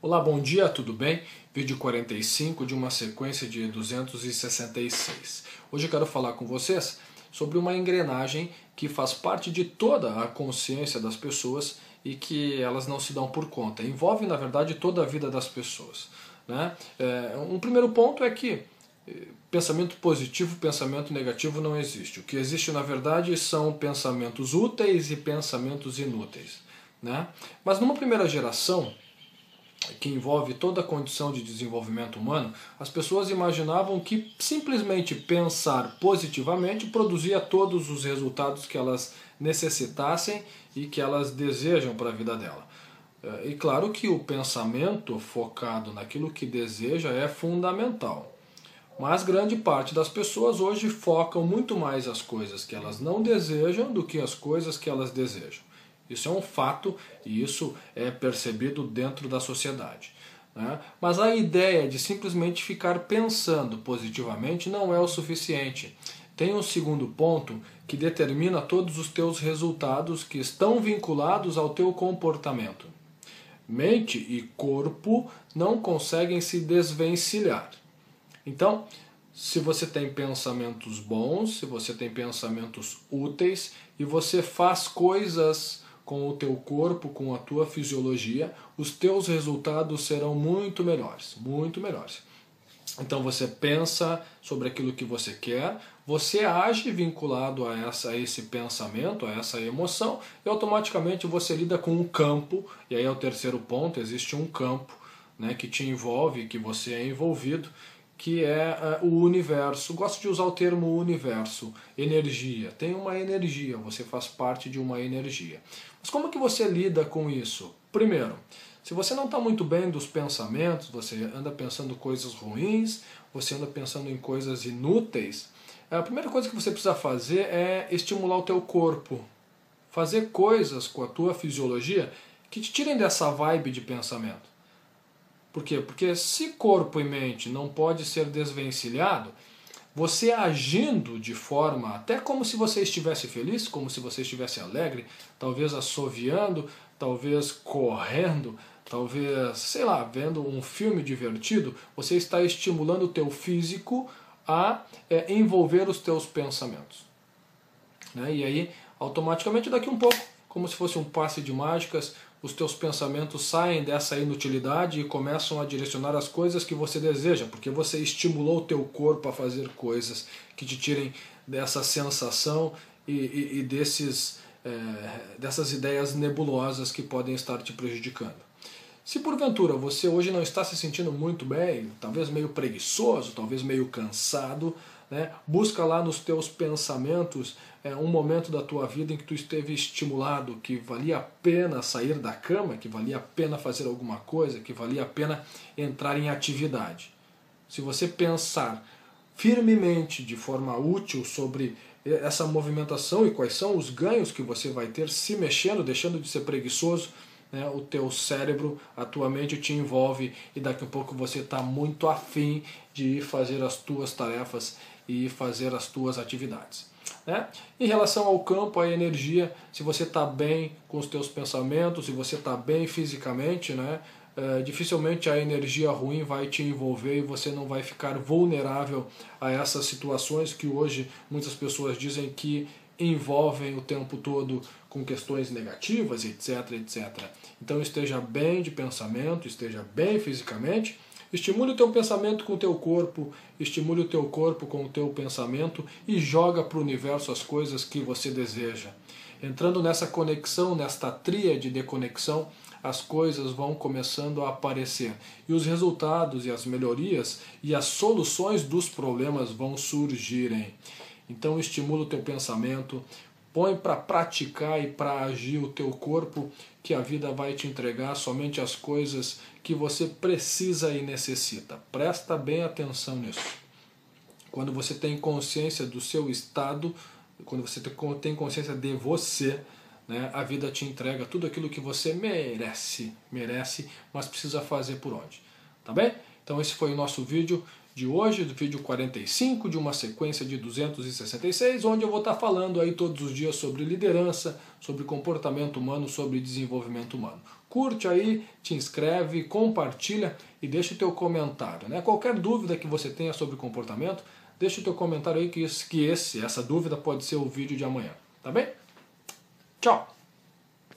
Olá, bom dia, tudo bem? Vídeo 45 de uma sequência de 266. Hoje eu quero falar com vocês sobre uma engrenagem que faz parte de toda a consciência das pessoas e que elas não se dão por conta. Envolve, na verdade, toda a vida das pessoas. Né? É, um primeiro ponto é que eh, pensamento positivo, pensamento negativo não existe. O que existe, na verdade, são pensamentos úteis e pensamentos inúteis. Né? Mas numa primeira geração, que envolve toda a condição de desenvolvimento humano, as pessoas imaginavam que simplesmente pensar positivamente produzia todos os resultados que elas necessitassem e que elas desejam para a vida dela. É, e claro que o pensamento focado naquilo que deseja é fundamental. Mas grande parte das pessoas hoje focam muito mais as coisas que elas não desejam do que as coisas que elas desejam. Isso é um fato e isso é percebido dentro da sociedade. Né? Mas a ideia de simplesmente ficar pensando positivamente não é o suficiente. Tem um segundo ponto que determina todos os teus resultados que estão vinculados ao teu comportamento. Mente e corpo não conseguem se desvencilhar. Então, se você tem pensamentos bons, se você tem pensamentos úteis e você faz coisas com o teu corpo, com a tua fisiologia, os teus resultados serão muito melhores, muito melhores. Então você pensa sobre aquilo que você quer, você age vinculado a, essa, a esse pensamento, a essa emoção, e automaticamente você lida com um campo, e aí é o terceiro ponto, existe um campo né, que te envolve, que você é envolvido, que é uh, o universo. Gosto de usar o termo universo, energia. Tem uma energia, você faz parte de uma energia. Mas como que você lida com isso? Primeiro, se você não está muito bem dos pensamentos, você anda pensando coisas ruins, você anda pensando em coisas inúteis, a primeira coisa que você precisa fazer é estimular o teu corpo. Fazer coisas com a tua fisiologia que te tirem dessa vibe de pensamento. Por quê? Porque se corpo e mente não pode ser desvencilhado, você agindo de forma até como se você estivesse feliz, como se você estivesse alegre, talvez assoviando, talvez correndo, talvez, sei lá, vendo um filme divertido, você está estimulando o teu físico a é, envolver os teus pensamentos. Né? E aí, automaticamente, daqui um pouco, como se fosse um passe de mágicas, os teus pensamentos saem dessa inutilidade e começam a direcionar as coisas que você deseja, porque você estimulou o teu corpo a fazer coisas que te tirem dessa sensação e, e, e desses, é, dessas ideias nebulosas que podem estar te prejudicando. Se porventura você hoje não está se sentindo muito bem, talvez meio preguiçoso, talvez meio cansado, né? busca lá nos teus pensamentos é, um momento da tua vida em que tu esteve estimulado, que valia a pena sair da cama, que valia a pena fazer alguma coisa, que valia a pena entrar em atividade. Se você pensar firmemente, de forma útil, sobre essa movimentação e quais são os ganhos que você vai ter se mexendo, deixando de ser preguiçoso, né, o teu cérebro, a tua mente te envolve e daqui a pouco você está muito afim de fazer as tuas tarefas e fazer as tuas atividades. Né? Em relação ao campo, a energia, se você está bem com os teus pensamentos, se você está bem fisicamente, né, é, dificilmente a energia ruim vai te envolver e você não vai ficar vulnerável a essas situações que hoje muitas pessoas dizem que envolvem o tempo todo com questões negativas, etc, etc. Então esteja bem de pensamento, esteja bem fisicamente, estimule o teu pensamento com o teu corpo, estimule o teu corpo com o teu pensamento e joga para o universo as coisas que você deseja. Entrando nessa conexão, nesta tríade de conexão, as coisas vão começando a aparecer e os resultados e as melhorias e as soluções dos problemas vão surgirem. Então estimula o teu pensamento, põe para praticar e para agir o teu corpo, que a vida vai te entregar somente as coisas que você precisa e necessita. Presta bem atenção nisso. Quando você tem consciência do seu estado, quando você tem consciência de você, né, a vida te entrega tudo aquilo que você merece, merece, mas precisa fazer por onde. Tá bem? Então esse foi o nosso vídeo de hoje, do vídeo 45 de uma sequência de 266, onde eu vou estar falando aí todos os dias sobre liderança, sobre comportamento humano, sobre desenvolvimento humano. curte aí, te inscreve, compartilha e deixa o teu comentário. Né? Qualquer dúvida que você tenha sobre comportamento, deixa o teu comentário aí que esse, que esse, essa dúvida pode ser o vídeo de amanhã. Tá bem? Tchau!